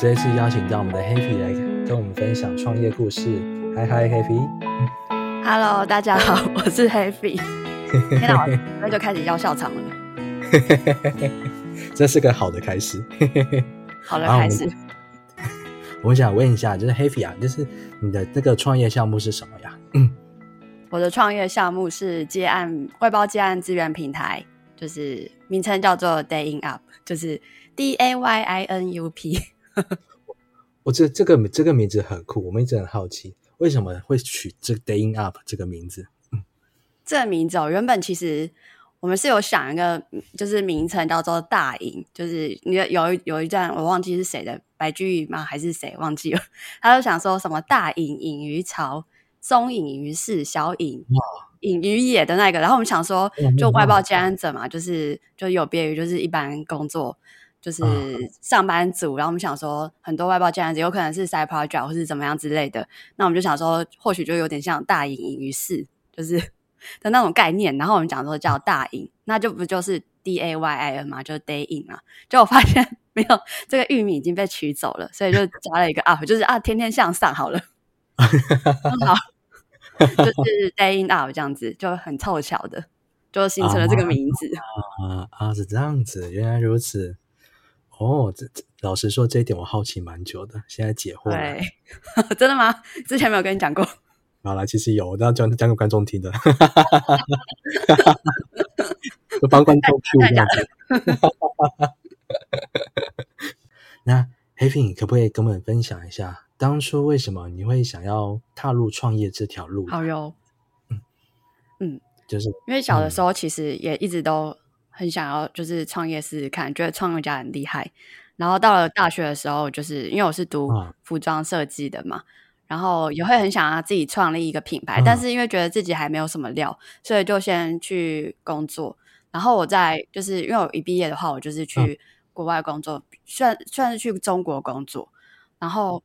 这一次邀请到我们的 Happy 来跟我们分享创业故事。嗨嗨，Happy。Hello，大家好，我是 Happy。天哪，我那就开始要笑场了。这是个好的开始。好了，好开始。我想问一下，就是 Happy 啊，就是你的那个创业项目是什么呀？嗯，我的创业项目是接案外包接案资源平台，就是名称叫做 Day In Up，就是 D A Y I N U P。我这这个这个名字很酷，我们一直很好奇，为什么会取这 “Daying Up 这个名字？这个名字哦，原本其实我们是有想一个，就是名称叫做大隐，就是你有一有一段我忘记是谁的，白居易吗还是谁忘记了？他就想说什么大隐隐于朝，中隐于市，小隐隐于野的那个。然后我们想说嗯，就外包接案者嘛，就是就有别于就是一般工作。就是嗯上班族，然后我们想说，很多外包这样子有可能是 side project 或是怎么样之类的，那我们就想说，或许就有点像大隐隐于市，就是 的那种概念。然后我们讲说叫大隐，那就不就是 D A Y I N 嘛，就是 day in 啊。就我发现 没有这个玉米已经被取走了，所以就加了一个 up，就是啊，天天向上好了，好，就是 day in up 这样子，就很凑巧的就形成了这个名字。啊啊，是这样子，原来如此。哦，这这老实说，这一点我好奇蛮久的，现在解惑了。对，真的吗？之前没有跟你讲过。好了，其实有，我都要讲讲给观众听的，就帮观众 Q 这样子。那 Happy，你可不可以跟我们分享一下，当初为什么你会想要踏入创业这条路？好哟，就是因为小的嗯时候其实也一直都很想要，就是创业试试看，觉得创业家很厉害。然后到了大学的时候，就是因为我是读嗯服装设计的嘛，然后也会很想要自己创立一个品牌，嗯但是因为觉得自己还没有什么料，所以就先去工作。然后我在就是因为我一毕业的话，我就是嗯去国外工作，算算是去中国工作，然后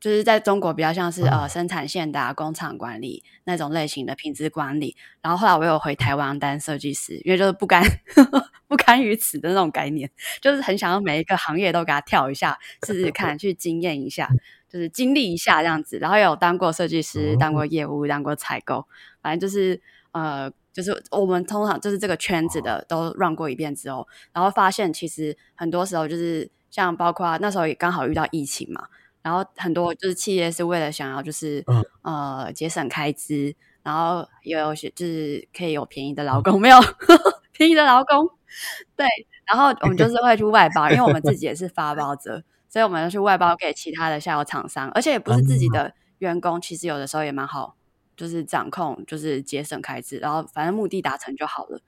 就是在中国比较像是、嗯呃生产线的、啊、工厂管理那种类型的品质管理。然后后来我有回台湾当设计师，因为就是不甘 不甘于此的那种概念，就是很想要每一个行业都给他跳一下，试试看，去经验一下，就是经历一下这样子。然后也有当过设计师，当过业务，当过采购，反正就是呃。就是我们通常就是这个圈子的都 run 过一遍之后，然后发现其实很多时候就是像包括那时候也刚好遇到疫情嘛，然后很多就是企业是为了想要就是、嗯。呃节省开支，然后也有些就是可以有便宜的劳工，没有便宜的劳工，对，然后我们就是会去外包，因为我们自己也是发包者，所以我们要去外包给其他的下游厂商，而且也不是自己的员工，其实有的时候也蛮好，就是掌控，就是节省开支，然后反正目的达成就好了。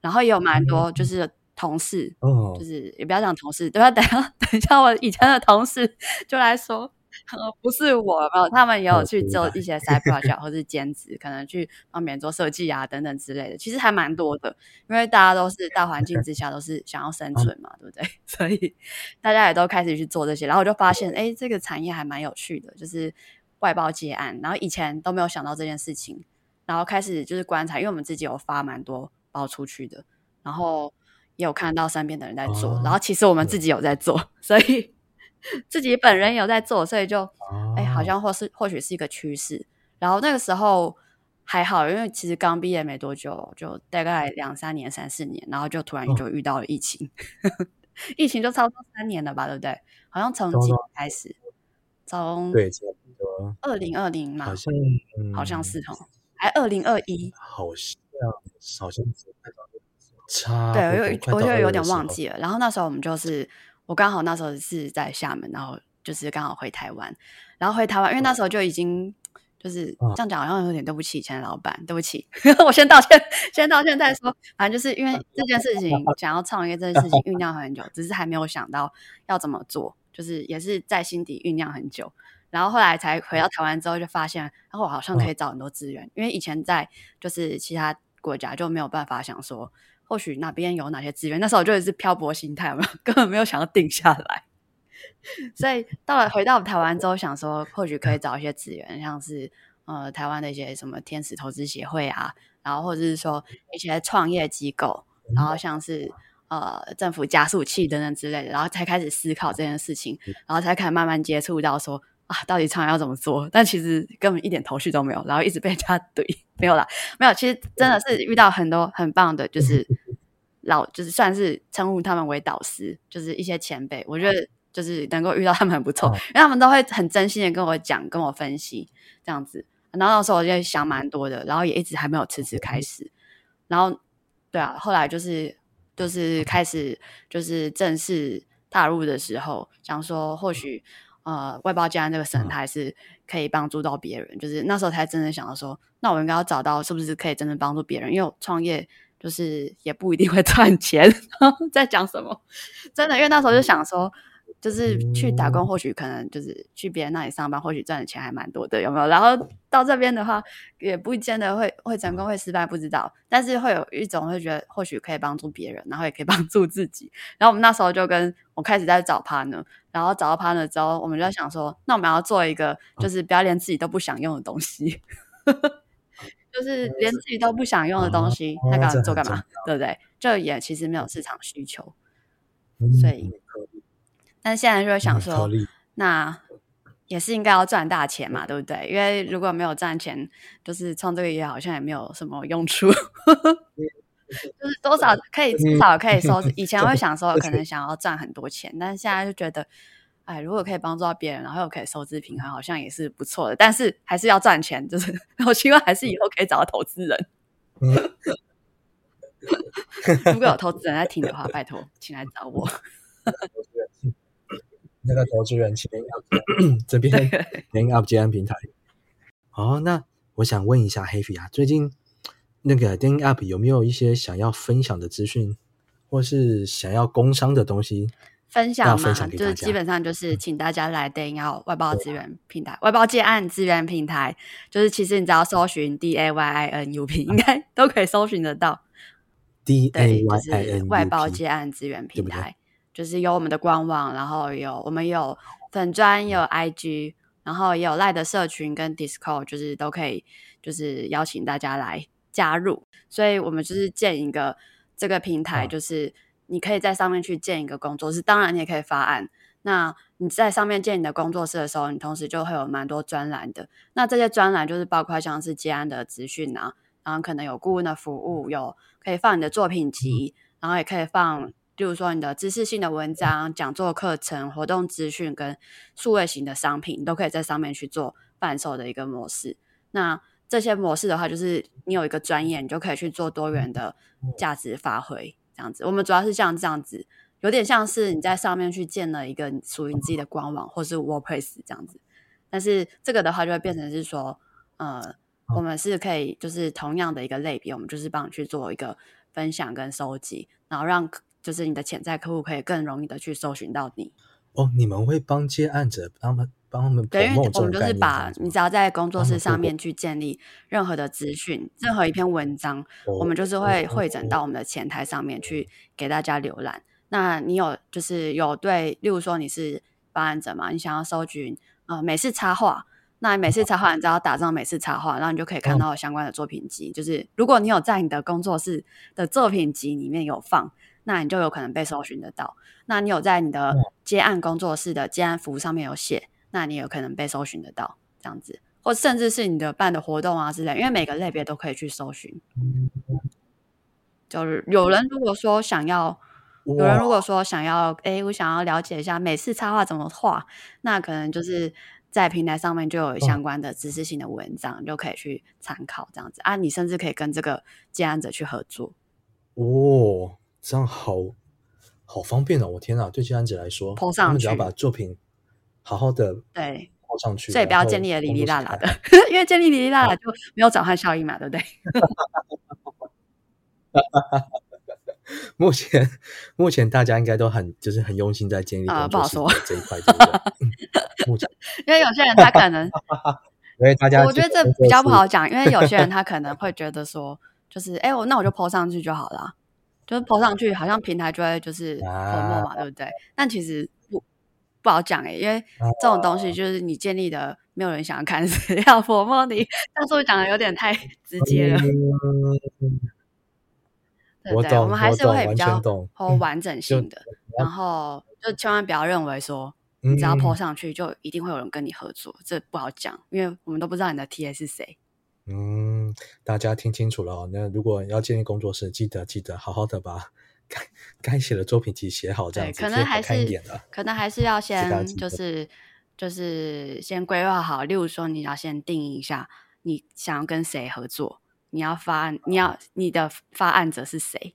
然后也有蛮多就是同事，哦就，是也不要讲同事，对吧？等一下等一下，我以前的同事就来说，呃，不是我，没有，他们也有去做一些 side project 或是兼职，可能去帮别人做设计啊等等之类的，其实还蛮多的，因为大家都是大环境之下都是想要生 存嘛，对不对？所以大家也都开始去做这些，然后我就发现，哎，这个产业还蛮有趣的，就是外包接案，然后以前都没有想到这件事情，然后开始就是观察，因为我们自己有发蛮多包出去的，然后也有看到身边的人在做，哦然后其实我们自己有在做，所以 自己本人有在做，所以就哎、好哦像或是或许是一个趋势。然后那个时候还好，因为其实刚毕业没多久，就大概两三年、三四年，然后就突然哦就遇到了疫情，疫情就差不多三年了吧，对不对？好像从几差不多年开始，从对，差不多，二零二零嘛，好像好像嗯是哦，还二零二一，好像好像差对，我不多有快到二我就有点忘记了。然后那时候我们就是，我刚好那时候是在厦门，然后就是刚好回台湾，然后回台湾，因为那时候就已经就是嗯。这样讲，好像有点对不起以前的老板，对不起，我先道歉，先道歉再说。反正就是因为这件事情，想要创业这件事情酝酿很久，只是还没有想到要怎么做，就是也是在心底酝酿很久。然后后来才回到台湾之后，就发现，然后我好像可以找很多资源，因为以前在就是其他国家就没有办法想说，或许哪边有哪些资源，那时候我就是漂泊心态嘛，根本没有想要定下来。所以到了回到台湾之后，想说或许可以找一些资源，像是呃台湾的一些什么天使投资协会啊，然后或者是说一些创业机构，然后像是呃政府加速器等等之类的，然后才开始思考这件事情，然后才开始慢慢接触到说啊，到底创业要怎么做？但其实根本一点头绪都没有，然后一直被人家怼，没有啦，没有。其实真的是遇到很多很棒的，就是老，就是算是称呼他们为导师，就是一些前辈，我觉得。就是能够遇到他们很不错，因为他们都会很真心的跟我讲、跟我分析这样子。然后那时候我就想蛮多的，然后也一直还没有辞职开始。然后，对啊，后来就是就是开始就是正式踏入的时候，想说或许呃外包接案这个生态是可以帮助到别人。就是那时候才真的想到说，那我应该要找到是不是可以真的帮助别人？因为创业就是也不一定会赚钱。在讲什么？真的，因为那时候就想说。就是去打工，或许可能就是去别人那里上班，或许赚的钱还蛮多的，有没有？然后到这边的话，也不见得会会成功，会失败，不知道。但是会有一种会觉得，或许可以帮助别人，然后也可以 帮助自己。然后我们那时候就跟我开始在找 partner，然后找到 partner 之后，我们就在想说，那我们要做一个，就是不要连自己都不想用的东西，就是连自己都不想用的东西，那个做干嘛？对不对？就也其实没有市场需求，所以。但现在就会想说，那也是应该要赚大钱嘛，对不对？因为如果没有赚钱，就是创这个业好像也没有什么用处。就是多少可以至少可以收，以前会想说可能想要赚很多钱，但是现在就觉得，哎，如果可以帮助到别人，然后又可以收支平衡，好像也是不错的。但是还是要赚钱，就是 我希望还是以后可以找到投资人。如果有投资人在听的话，拜托，请来找我。那个投资人请这边联 up 接案平台。哦，那我想问一下黑皮啊，最近那个电 up 有没有一些想要分享的资讯，或是想要工商的东西分享嘛？就是基本上就是请大家来电 up 外包资源平台、外包接案资源平台。就是其实你只要搜寻 D A Y I N U P，应该 都可以搜寻得到。D A Y I N 外包接案资源平台。就是有我们的官网，然后有我们有粉砖，有 IG，然后也有赖的社群跟 Discord，就是都可以，就是邀请大家来加入。所以我们就是建一个这个平台，就是你可以在上面去建一个工作室，当然你也可以发案。那你在上面建你的工作室的时候，你同时就会有蛮多专栏的。那这些专栏就是包括像是接案的资讯啊，然后可能有顾问的服务，有可以放你的作品集，然后也可以放。例如说，你的知识性的文章、讲座、课程、活动资讯跟数位型的商品，你都可以在上面去做贩售的一个模式。那这些模式的话，就是你有一个专业，你就可以去做多元的价值发挥。这样子，我们主要是像这样子，有点像是你在上面去建了一个属于你自己的官网，或是 WordPress 这样子。但是这个的话，就会变成是说，呃，我们是可以就是同样的一个类别，我们就是帮你去做一个分享跟收集，然后让。就是你的潜在客户可以更容易的去搜寻到你哦。你们会帮接案者帮他们帮他们对，因为我们就是把你只要在工作室上面去建立任何的资讯，任何一篇文章，我们就是会会诊到我们的前台上面去给大家浏览。那你有就是有对，例如说你是发案者嘛，你想要搜寻呃美式插画，那美式插画你只要打上美式插画，然后你就可以看到相关的作品集。就是如果你有在你的工作室的作品集里面有放。那你就有可能被搜寻得到。那你有在你的接案工作室的接案服务上面有写，那你有可能被搜寻得到这样子，或甚至是你的办的活动啊之类，因为每个类别都可以去搜寻。就是有人如果说想要，有人如果说想要，哎，我想要了解一下每次插画怎么画，那可能就是在平台上面就有相关的知识性的文章，就可以去参考这样子啊。你甚至可以跟这个接案者去合作。哦。这样好好方便哦！我天哪，对接案者来说，他们只要把作品好好的对抛上去，所以不要建立的哩哩啦啦的，因为建立哩哩啦啦就没有转换效应嘛，对不对？目前目前大家应该都很就是很用心在建立啊，不好说这一块，对不对？目前 因为有些人他可能，因为大家我觉得这比较不好讲，因为有些人他可能会觉得说，就是哎，我那我就抛上去就好了。就是抛上去，好像平台就会就是泼墨嘛，对不对？但其实不不好讲哎，因为这种东西就是你建立的，没有人想要看，谁要 泼墨你？但是我讲的有点太直接了。我懂，对对我们还是会比完较全懂。或完整性的，要然后就千万不要认为说你只要嗯 po 上去就一定会有人跟你合作，这不好讲，因为我们都不知道你的 TA 是谁。嗯，大家听清楚了哦。那如果要建立工作室，记得记得好好的把该该写的作品集写好，这对，样子可能还是。可能还是要先就是就是先规划好，例如说你要先定义一下你想要跟谁合作，你要发，你要你的发案者是谁，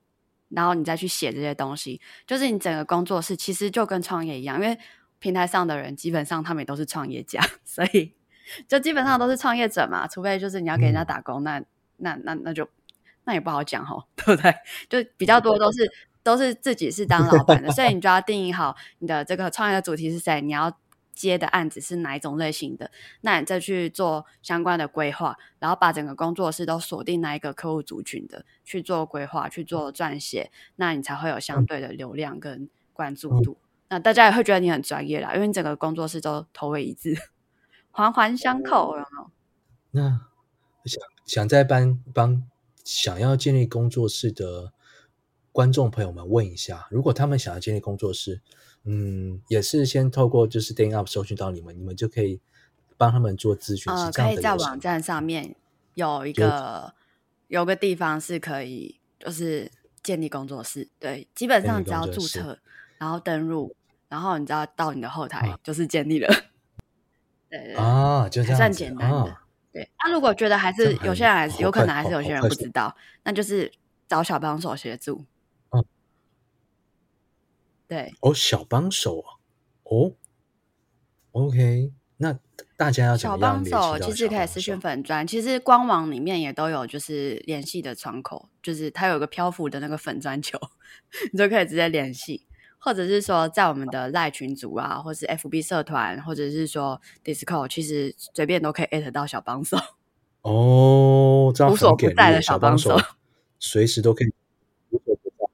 然后你再去写这些东西。就是你整个工作室其实就跟创业一样，因为平台上的人基本上他们也都是创业家，所以就基本上都是创业者嘛，除非就是你要给人家嗯打工，那那那那就那也不好讲哦，对不对？就比较多都是都是自己是当老板的，所以你就要定义好你的这个创业的主题是谁，你要接的案子是哪一种类型的，那你再去做相关的规划，然后把整个工作室都锁定那一个客户族群的去做规划、去做撰写，那你才会有相对的流量跟关注度。那大家也会觉得你很专业啦，因为你整个工作室都头尾一致，环环相扣，有没有？那想想再帮帮想要建立工作室的观众朋友们问一下，如果他们想要建立工作室，嗯，也是先透过就是 d a y Up 搜寻到你们，你们就可以帮他们做咨询，呃，可以在网站上面有一个有个地方是可以，就是建立工作室。对，基本上只要注册，然后登录，然后你只要到你的后台啊就是建立了。对啊，就这样算简单的。啊，对，那、如果觉得还是有些人还是有可能还是有些人不知道，那就是找小帮手协助。嗯对，哦，小帮手哦，哦，OK，那大家要小帮手其实可以私讯粉砖，其实官网里面也都有就是联系的窗口，就是它有个漂浮的那个粉砖球，你就可以直接联系，或者是说在我们的赖群组啊，或是 FB 社团，或者是说 Discord，其实随便都可以艾特到小帮手。哦，这样无所不在的小小帮手 随时都可以无所不在，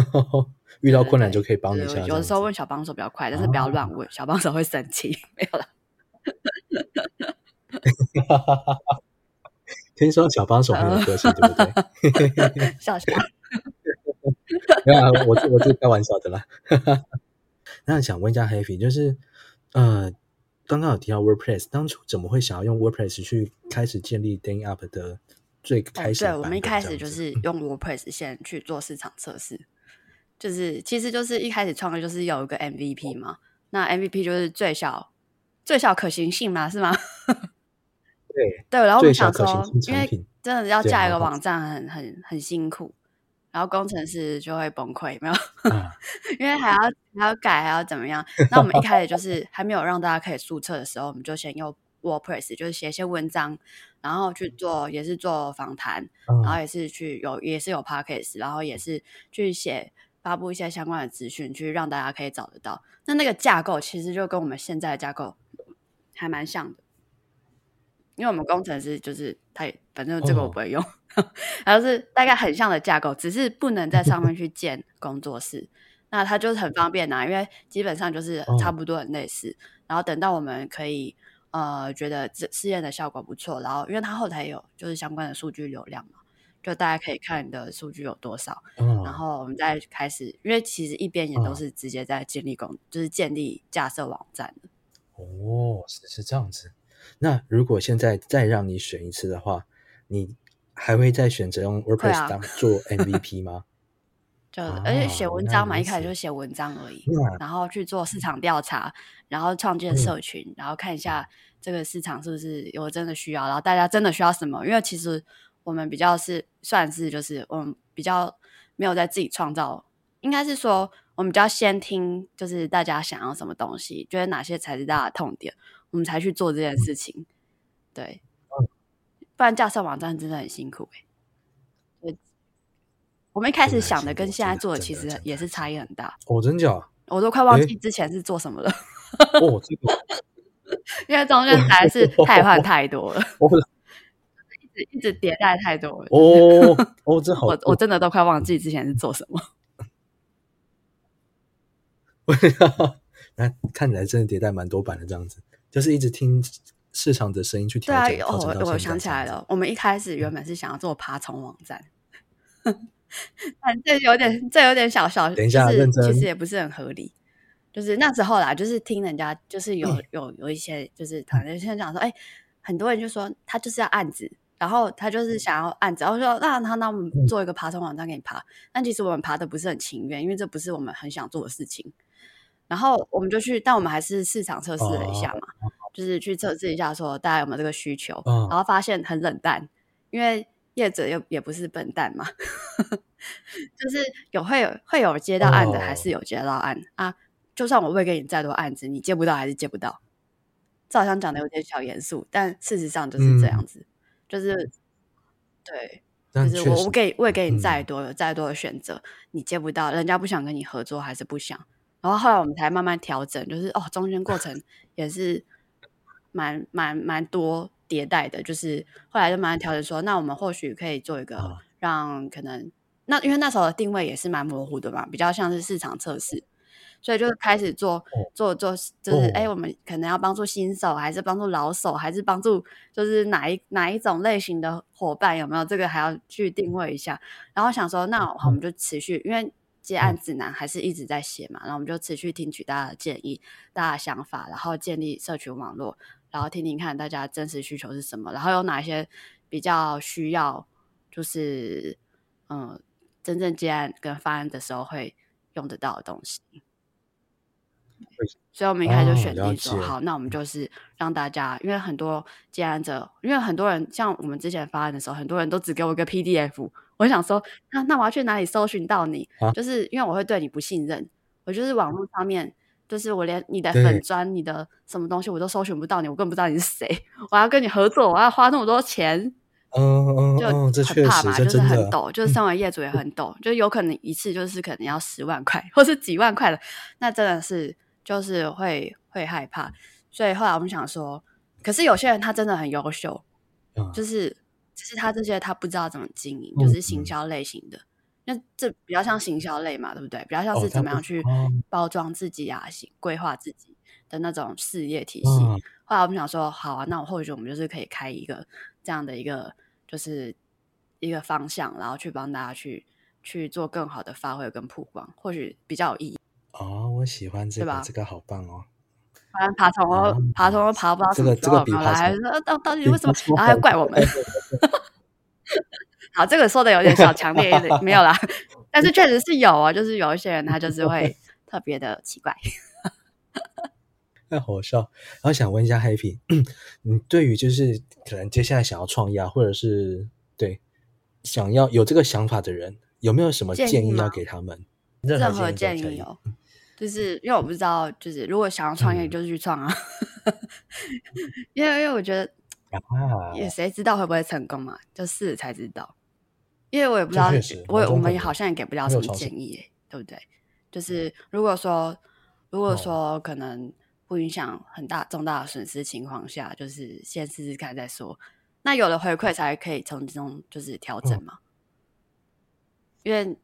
遇到困难就可以帮你一对下。有的时候问小帮手比较快，但是不要乱问，小帮手会生气。没有啦，子听说小帮手很有个性，对不对？笑笑。没有啊，我是我是开玩笑的啦。那想问一下 Happy，就是呃，刚刚有提到 WordPress，当初怎么会想要用 WordPress 去开始建立 Day Up 的最开哦，对，始的版本？我们一开始就是用 WordPress 先去做市场测试，就是其实就是一开始创业就是有一个 MVP 嘛，那 MVP 就是最小最小可行性嘛，是吗？对对，然后我们想说因为真的要架一个网站很很很辛苦，然后工程师就会崩溃，没有？啊，因为还要还要改，还要怎么样？那我们一开始就是还没有让大家可以注册的时候，我们就先用 WordPress，就是写一些文章，然后去做也是做访谈，然后嗯也是去有也是有 Podcast，然后也是去写发布一些相关的资讯，去让大家可以找得到。那那个架构其实就跟我们现在的架构还蛮像的。因为我们工程师就是他也，反正这个我哦不会用，然后是大概很像的架构，只是不能在上面去 建工作室。那它就是很方便呐、因为基本上就是差哦不多很类似。然后等到我们可以呃觉得这试验的效果不错，然后因为它后台有就是相关的数据流量嘛，就大家可以看你的数据有多少，嗯，然后我们再开始，因为其实一边也都嗯是直接在建立工，就是建立架设网站的。哦，是是这样子。那如果现在再让你选一次的话，你还会再选择用 WordPress 啊当做 MVP 吗？就而且写文章嘛，一开始此就写文章而已，那然后去做市场调查，然后创建嗯社群，然后看一下这个市场是不是有真的需要，然后大家真的需要什么？因为其实我们比较是算是就是我们比较没有在自己创造，应该是说我们比较先听就是大家想要什么东西，觉得哪些才是大家的痛点，我们才去做这件事情。对，不然架设网站真的很辛苦哎、对，我们一开始想的跟现在做的其实也是差异很大，哦，真假？我都快忘记之前是做什么了，哦，这个因为中间实在是太换太多了，哦 一直一直迭代太多了。哦哦，这好我我真的都快忘记之前是做什么。那看起来真的迭代蛮多版的，这样子，就是一直听市场的声音去对啊，调整，对啊哦，到现在我想起来。了，我们一开始原本是想要做爬虫网站，反正有点，这有点小小，等一下就是认真其实也不是很合理。就是那时候啦，就是听人家，就是有有有一些，就是讨论现在讲说，哎、很多人就说他就是要案子，然后他就是想要案子，然后说那他那我们做一个爬虫网站给你爬，但其实我们爬的不是很情愿，因为这不是我们很想做的事情。然后我们就去，但我们还是市场测试了一下嘛，就是去测试一下说大家有没有这个需求，嗯然后发现很冷淡，因为业者又也不是笨蛋嘛，就是有会有会有接到案的，哦还是有接到案、啊。就算我喂给你再多案子，你接不到还是接不到。这好像讲的有点小严肃，但事实上就是这样子，就是对，就是我我给我也，给你再嗯多有再多的选择，你接不到，人家不想跟你合作还是不想。然后后来我们才慢慢调整，就是哦，中间过程也是蛮蛮蛮多迭代的，就是后来就慢慢调整说，那我们或许可以做一个啊。让可能那因为那时候的定位也是蛮模糊的嘛，比较像是市场测试，所以就开始做做做，就是哎、哦。我们可能要帮助新手，还是帮助老手，还是帮助就是哪一哪一种类型的伙伴有没有？这个还要去定位一下。然后想说，那好，我们就持续，因为接案指南还是一直在写嘛，然后我们就持续听取大家的建议、大家的想法，然后建立社群网络，然后听听看大家真实需求是什么，然后有哪些比较需要，就是嗯，真正接案跟发案的时候会用得到的东西。所以我们一开始就哦选定了说，解好，那我们就是让大家，因为很多接案者，因为很多人像我们之前发案的时候，很多人都只给我一个 PDF，我想说，那那我要去哪里搜寻到你？啊就是因为我会对你不信任，我就是网络上面，就是我连你的粉砖、你的什么东西我都搜寻不到你，我根本不知道你是谁，我要跟你合作，我要花那么多钱，嗯嗯就很确实，怕嘛，就是很抖，就是身为业主也很抖，就有可能一次就是可能要十万块或是几万块的，那真的是就是会会害怕。所以后来我们想说，可是有些人他真的很优秀，嗯就是就是他这些他不知道怎么经营，嗯就是行销类型的。那这比较像行销类嘛，对不对？比较像是怎么样去哦包装自己啊，行规划自己的那种事业体系。嗯后来我们想说，好啊，那我或许我们就是可以开一个这样的一个，就是一个方向，然后去帮大家去去做更好的发挥跟曝光，或许比较有意义。哦，我喜欢这个，这个好棒哦。反正爬虫爬虫都爬不到什这个这个么时候，然后比爬虫还说到到底比为什么然后还怪我们。好，这个说的有点小强烈一点，没有啦，但是确实是有啊，就是有一些人他就是会特别的奇怪。太好笑。然后想问一下 Happy，你对于就是可能接下来想要创业啊，或者是对想要有这个想法的人，有没有什么建议要给他们？任何何建议哦，就是因为我不知道，就是如果想要创业，嗯就是去创啊。因为因为我觉得啊，也谁知道会不会成功嘛，就试了才知道。因为我也不知道我我们好像也给不了什么建议耶，对不对？就是如果说如果哦说可能不影响很大重大的损失情况下，就是先试试看再说。那有了回馈才可以从中就是调整嘛。因为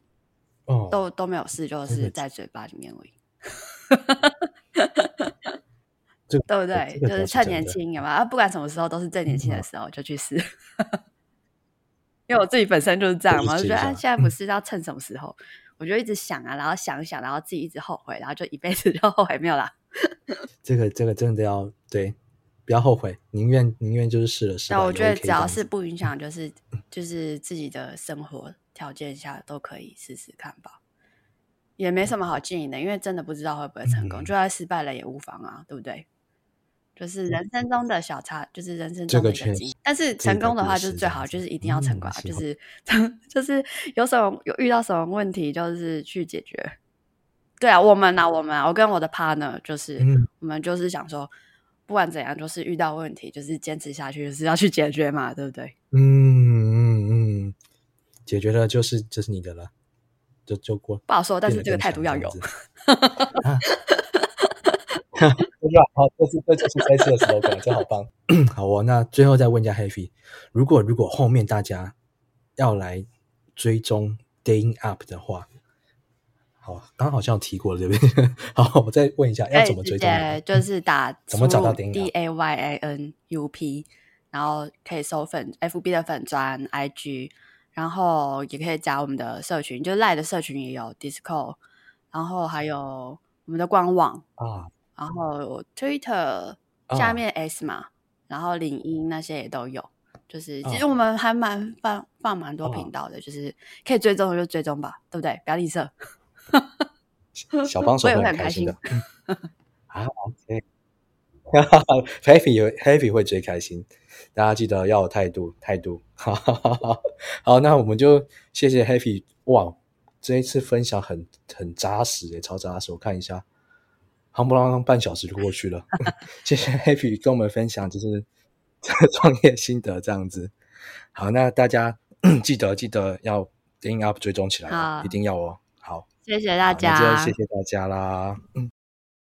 哦，都都没有事，就是在嘴巴里面而已。这个 对不对？这个就是趁年轻，有吗？啊，不管什么时候都是最年轻的嗯时候就去试。因为我自己本身就是这样嘛，我就觉得啊，现在不是要趁什么时候，我就一直想啊，然后想一想，然后自己一直后悔，然后就一辈子就后悔没有啦。这个这个真的要对，不要后悔，宁愿宁愿就是试了试我觉得只要是不影响，就是就是自己的生活条件下都可以试试看吧。也没什么好建议的，因为真的不知道会不会成功，嗯就算失败了也无妨啊，对不对？就是人生中的小差，就是人生中的一个经历。但是成功的话，就是最好，就是一定要成功就是就是有什么有遇到什么问题，就是去解决。对啊，我们啊，我们啊，我跟我的 partner 就是，嗯我们就是想说，不管怎样，就是遇到问题，就是坚持下去，就是要去解决嘛，对不对？嗯嗯嗯，解决了就是就是你的了，就就过。不好说，但是这个态度要有 就好，这是这就是这次的 slogan，这好棒。好哦，那最后再问一下 Happy，如果如果后面大家要来追踪 Day Up 的话，好，刚刚好像有提过了，对不对？好，我再问一下，要怎么追踪？就是 打怎么找到输入 Ding D Up？A Y A N U P，然后可以搜粉 F B 的粉砖 I G，然后也可以加我们的社群，就赖的社群也有 Discord，然后还有我们的官网啊，然后 Twitter 下面 S 嘛，然后领英那些也都有。就是其实我们还蛮放放蛮多频道的，就是可以追踪的就追踪吧，对不对？不要吝啬。小帮手会很开心的。啊，OK，Happy 有 Happy 会最开心，大家记得要有态度，态度。好，那我们就谢谢 Happy，哇，这一次分享很很扎实诶，超扎实。我看一下，夯不啷半小时就过去了。谢谢 Happy 跟我们分享，就是 创业心得这样子。好，那大家 记得记得要 Ding Up 追踪起来，一定要哦。好。谢谢大家，谢谢大家啦。嗯。